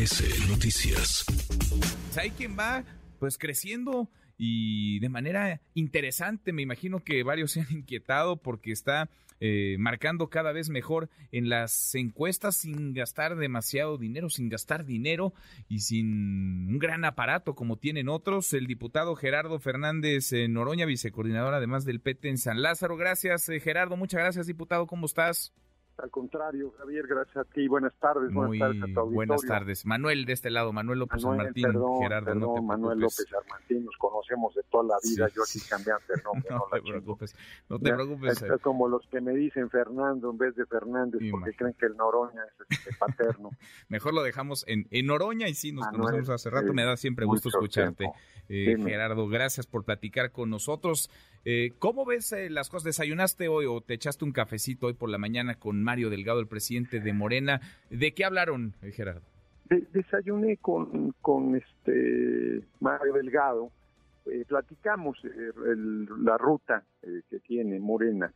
MBS Noticias. Hay quien va pues creciendo y de manera interesante. Me imagino que varios se han inquietado porque está eh, marcando cada vez mejor en las encuestas sin gastar demasiado dinero, sin gastar dinero y sin un gran aparato como tienen otros. El diputado Gerardo Fernández Noroña, vicecoordinador además del PT en San Lázaro. Gracias, eh, Gerardo. Muchas gracias, diputado. ¿Cómo estás? Al contrario, Javier, gracias a ti. Buenas tardes. Muy buenas tardes a Buenas tardes. Manuel de este lado, Manuel López San Martín. Gerardo, perdón, no te Manuel López San Martín, nos conocemos de toda la vida. Yo aquí cambiando el nombre. no, no te preocupes. No te preocupes. Es como los que me dicen Fernando en vez de Fernández, porque creen que el Noroña es este paterno. Mejor lo dejamos en, en Noroña y sí, nos conocemos hace rato. me da siempre gusto escucharte. Eh, Gerardo, gracias por platicar con nosotros. Eh, ¿Cómo ves eh, las cosas? ¿Desayunaste hoy o te echaste un cafecito hoy por la mañana con Mario Delgado, el presidente de Morena? ¿De qué hablaron, Gerardo? desayuné con, con este Mario Delgado. platicamos la ruta que tiene Morena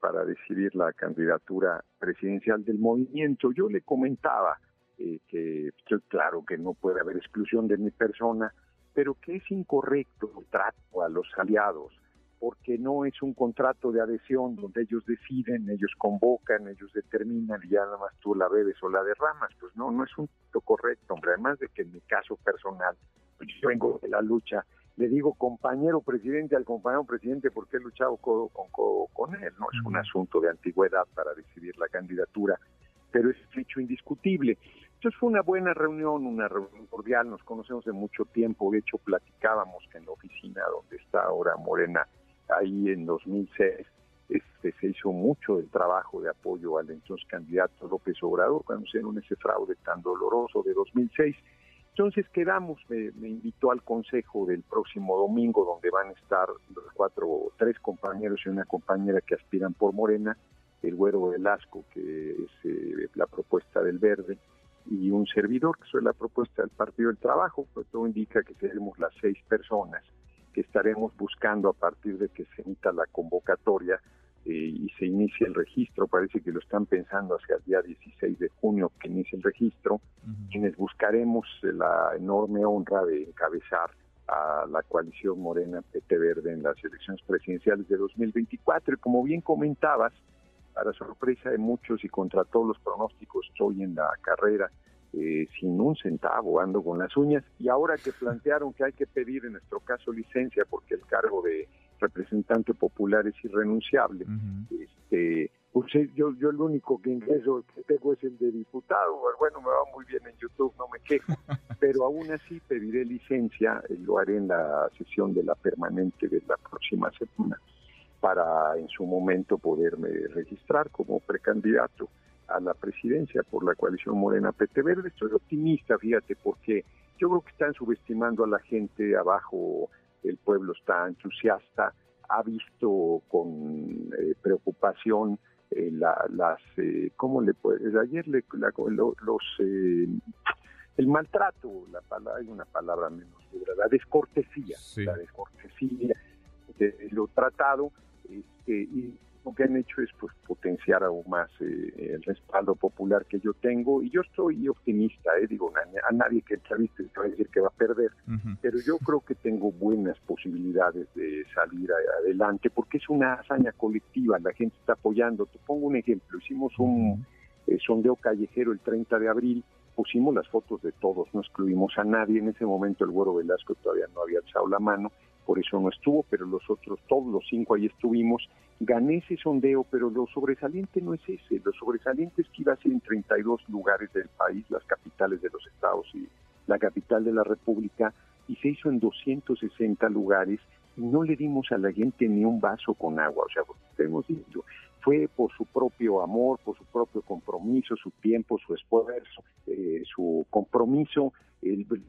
para decidir la candidatura presidencial del movimiento. Yo le comentaba que, claro, que no puede haber exclusión de mi persona pero que es incorrecto el trato a los aliados, porque no es un contrato de adhesión donde ellos deciden, ellos convocan, ellos determinan y ya nada más tú la bebes o la derramas, pues no, no es un trato correcto, hombre, además de que en mi caso personal, pues yo vengo de la lucha, le digo compañero presidente al compañero presidente porque he luchado codo con codo con él, no es un asunto de antigüedad para decidir la candidatura, pero es un hecho indiscutible. Entonces fue una buena reunión, una reunión cordial, nos conocemos de mucho tiempo, de hecho platicábamos que en la oficina donde está ahora Morena, ahí en 2006, este, se hizo mucho del trabajo de apoyo al entonces candidato López Obrador cuando se hicieron ese fraude tan doloroso de 2006. Entonces quedamos, me, me, invitó al consejo del próximo domingo donde van a estar los cuatro, tres compañeros y una compañera que aspiran por Morena, el Güero Velasco, que es eh, la propuesta del Verde, y un servidor, que soy la propuesta del Partido del Trabajo, pues todo indica que seremos las seis personas que estaremos buscando a partir de que se emita la convocatoria eh, y se inicie el registro, parece que lo están pensando hacia el día 16 de junio que inicie el registro, quienes buscaremos la enorme honra de encabezar a la coalición Morena PT Verde en las elecciones presidenciales de 2024. Y como bien comentabas, para sorpresa de muchos y contra todos los pronósticos, estoy en la carrera eh, sin un centavo, ando con las uñas. Y ahora que plantearon que hay que pedir, en nuestro caso, licencia, porque el cargo de representante popular es irrenunciable, este, pues yo, yo el único que ingreso que tengo es el de diputado. Bueno, me va muy bien en YouTube, no me quejo. Pero aún así pediré licencia, lo haré en la sesión de la permanente de la próxima semana para en su momento poderme registrar como precandidato a la presidencia por la coalición Morena PT Verde. Estoy optimista, fíjate, porque yo creo que están subestimando a la gente abajo, el pueblo está entusiasta, ha visto con eh, preocupación eh, las, eh, ¿cómo le puede? Ayer le, los, el maltrato, la palabra, hay una palabra menos dura, la descortesía, la descortesía de lo tratado, este, y lo que han hecho es pues potenciar aún más eh, el respaldo popular que yo tengo. Y yo estoy optimista, eh, digo, a, nadie que entreviste te va a decir que va a perder, pero yo creo que tengo buenas posibilidades de salir adelante porque es una hazaña colectiva, la gente está apoyando. Te pongo un ejemplo, hicimos un eh, sondeo callejero el 30 de abril, pusimos las fotos de todos, no excluimos a nadie, en ese momento el Güero Velasco todavía no había echado la mano, por eso no estuvo, pero los otros, todos los cinco ahí estuvimos. Gané ese sondeo, pero lo sobresaliente no es ese. Lo sobresaliente es que iba a ser en 32 lugares del país, las capitales de los estados y la capital de la República, y se hizo en 260 lugares y no le dimos a la gente ni un vaso con agua. O sea, hemos dicho, fue por su propio amor, por su propio compromiso, su tiempo, su esfuerzo, eh, su compromiso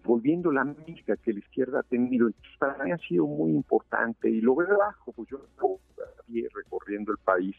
volviendo la mística que la izquierda ha tenido, para mí ha sido muy importante y lo veo abajo, pues yo recorriendo el país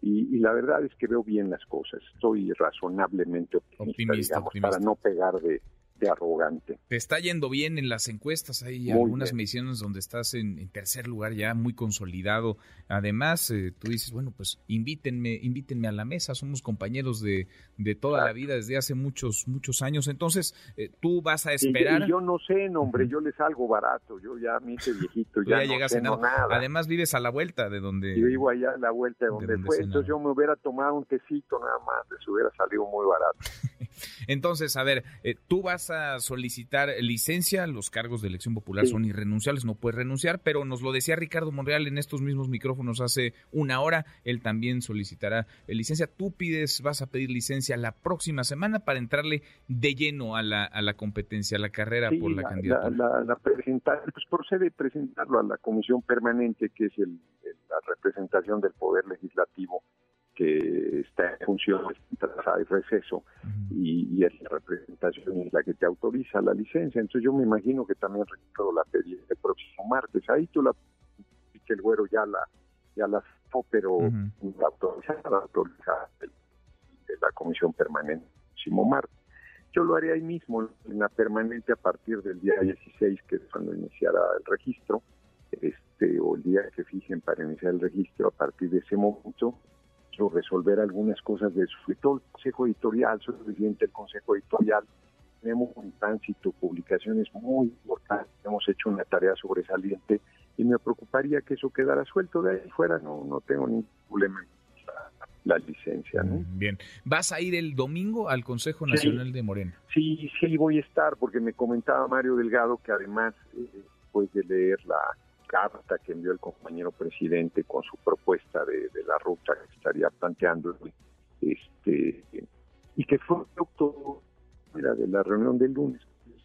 y, la verdad es que veo bien las cosas, estoy razonablemente optimista, digamos, para no pegar de, arrogante. Te está yendo bien en las encuestas, hay algunas mediciones donde estás en, tercer lugar ya muy consolidado. Además, eh, tú dices, bueno, pues invítenme, invítenme a la mesa, somos compañeros de, de toda la vida desde hace muchos, muchos años. Entonces, eh, tú vas a esperar. yo no sé, nombre, yo les salgo barato, yo ya me hice viejito, ya, no sé nada. Además, vives a la vuelta de donde. Yo vivo allá a la vuelta de donde, fue, entonces yo me hubiera tomado un tecito nada más, les hubiera salido muy barato. Entonces, a ver, eh, tú vas a solicitar licencia, los cargos de elección popular son irrenunciables, no puedes renunciar, pero nos lo decía Ricardo Monreal en estos mismos micrófonos hace una hora, él también solicitará licencia. Tú pides, vas a pedir licencia la próxima semana para entrarle de lleno a la, a la competencia, a la carrera por la, candidatura. La, la, presentar, pues procede presentarlo a la comisión permanente, que es el, la representación del Poder Legislativo que está en función de receso y, es la representación es la que te autoriza la licencia. Entonces yo me imagino que también Ricardo la pedir el próximo martes. Ahí tú la que el güero ya la ya la pero la autorizada, la autorizada de, la comisión permanente el próximo martes. Yo lo haré ahí mismo, en la permanente a partir del día 16, que es cuando iniciará el registro, este, o el día que fijen para iniciar el registro, a partir de ese momento resolver algunas cosas de su consejo editorial, soy presidente del consejo editorial, tenemos un tránsito, publicaciones muy importantes, hemos hecho una tarea sobresaliente y me preocuparía que eso quedara suelto de ahí fuera, no, no tengo ningún problema la licencia. ¿no? Mm, bien, ¿vas a ir el domingo al Consejo Nacional de Morena? Sí, sí voy a estar, porque me comentaba Mario Delgado que además, eh, después de leer la, carta que envió el compañero presidente con su propuesta de, la ruta que estaría planteando este y que fue todo mira, de la reunión del lunes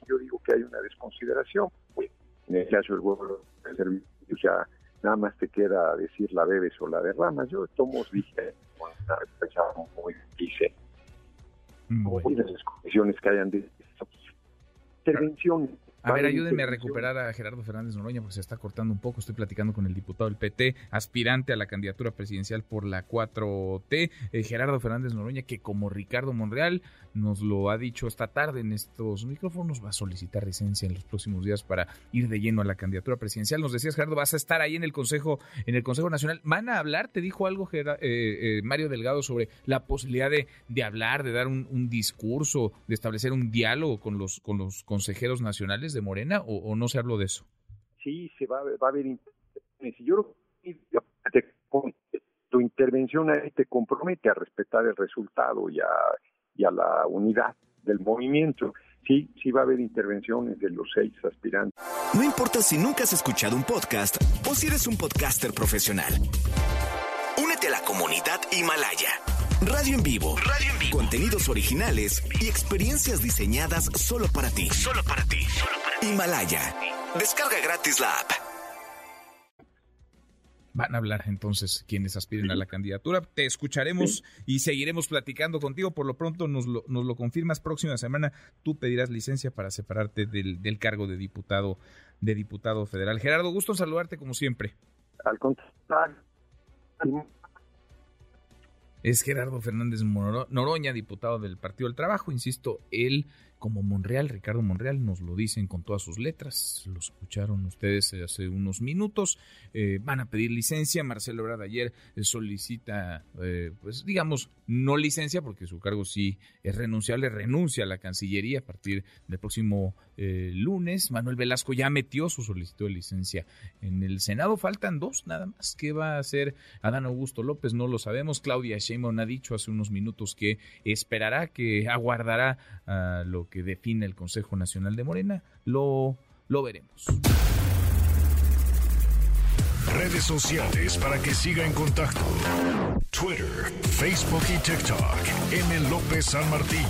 yo digo que hay una desconsideración. Pues, en el caso del servicio ya nada más te queda decir la bebes o la derramas. Yo tomo dije con una muy dice muy las condiciones que hayan de intervención a ver, ayúdenme a recuperar a Gerardo Fernández Noroña porque se está cortando un poco. Estoy platicando con el diputado del PT, aspirante a la candidatura presidencial por la 4T, eh, Gerardo Fernández Noroña, que como Ricardo Monreal nos lo ha dicho esta tarde en estos micrófonos, va a solicitar licencia en los próximos días para ir de lleno a la candidatura presidencial. Nos decías, Gerardo, vas a estar ahí en el Consejo, en el Consejo Nacional. ¿Van a hablar? ¿Te dijo algo eh, eh, Mario Delgado sobre la posibilidad de, de hablar, de dar un, un, discurso, de establecer un diálogo con los, con los consejeros nacionales de Morena o, no se habló de eso? Sí, se va, va a haber Yo tu intervención ahí te compromete a respetar el resultado y a y a la unidad del movimiento. Sí, sí va a haber intervenciones de los seis aspirantes. No importa si nunca has escuchado un podcast o si eres un podcaster profesional. Únete a la comunidad Himalaya. Radio en vivo. Radio en vivo. Contenidos originales y experiencias diseñadas solo para ti. Solo para ti. Solo para ti. Himalaya. Descarga gratis la app. Van a hablar entonces quienes aspiren a la candidatura. Te escucharemos y seguiremos platicando contigo. Por lo pronto nos lo, nos lo confirmas. Próxima semana tú pedirás licencia para separarte del, del cargo de diputado, de diputado federal. Gerardo, gusto saludarte como siempre. Al contrario. Es Gerardo Fernández Noroña, diputado del Partido del Trabajo. Insisto, él como Monreal, Ricardo Monreal, nos lo dicen con todas sus letras, lo escucharon ustedes hace unos minutos, eh, van a pedir licencia, Marcelo Ebrard ayer eh, solicita, eh, pues digamos, no licencia, porque su cargo sí es renunciable, renuncia a la Cancillería a partir del próximo lunes, Manuel Velasco ya metió su solicitud de licencia en el Senado, faltan dos nada más, ¿qué va a hacer Adán Augusto López? No lo sabemos, Claudia Sheinbaum ha dicho hace unos minutos que esperará, que aguardará a lo que que define el Consejo Nacional de Morena, lo, lo veremos. Redes sociales para que siga en contacto: Twitter, Facebook y TikTok. M. López San Martín.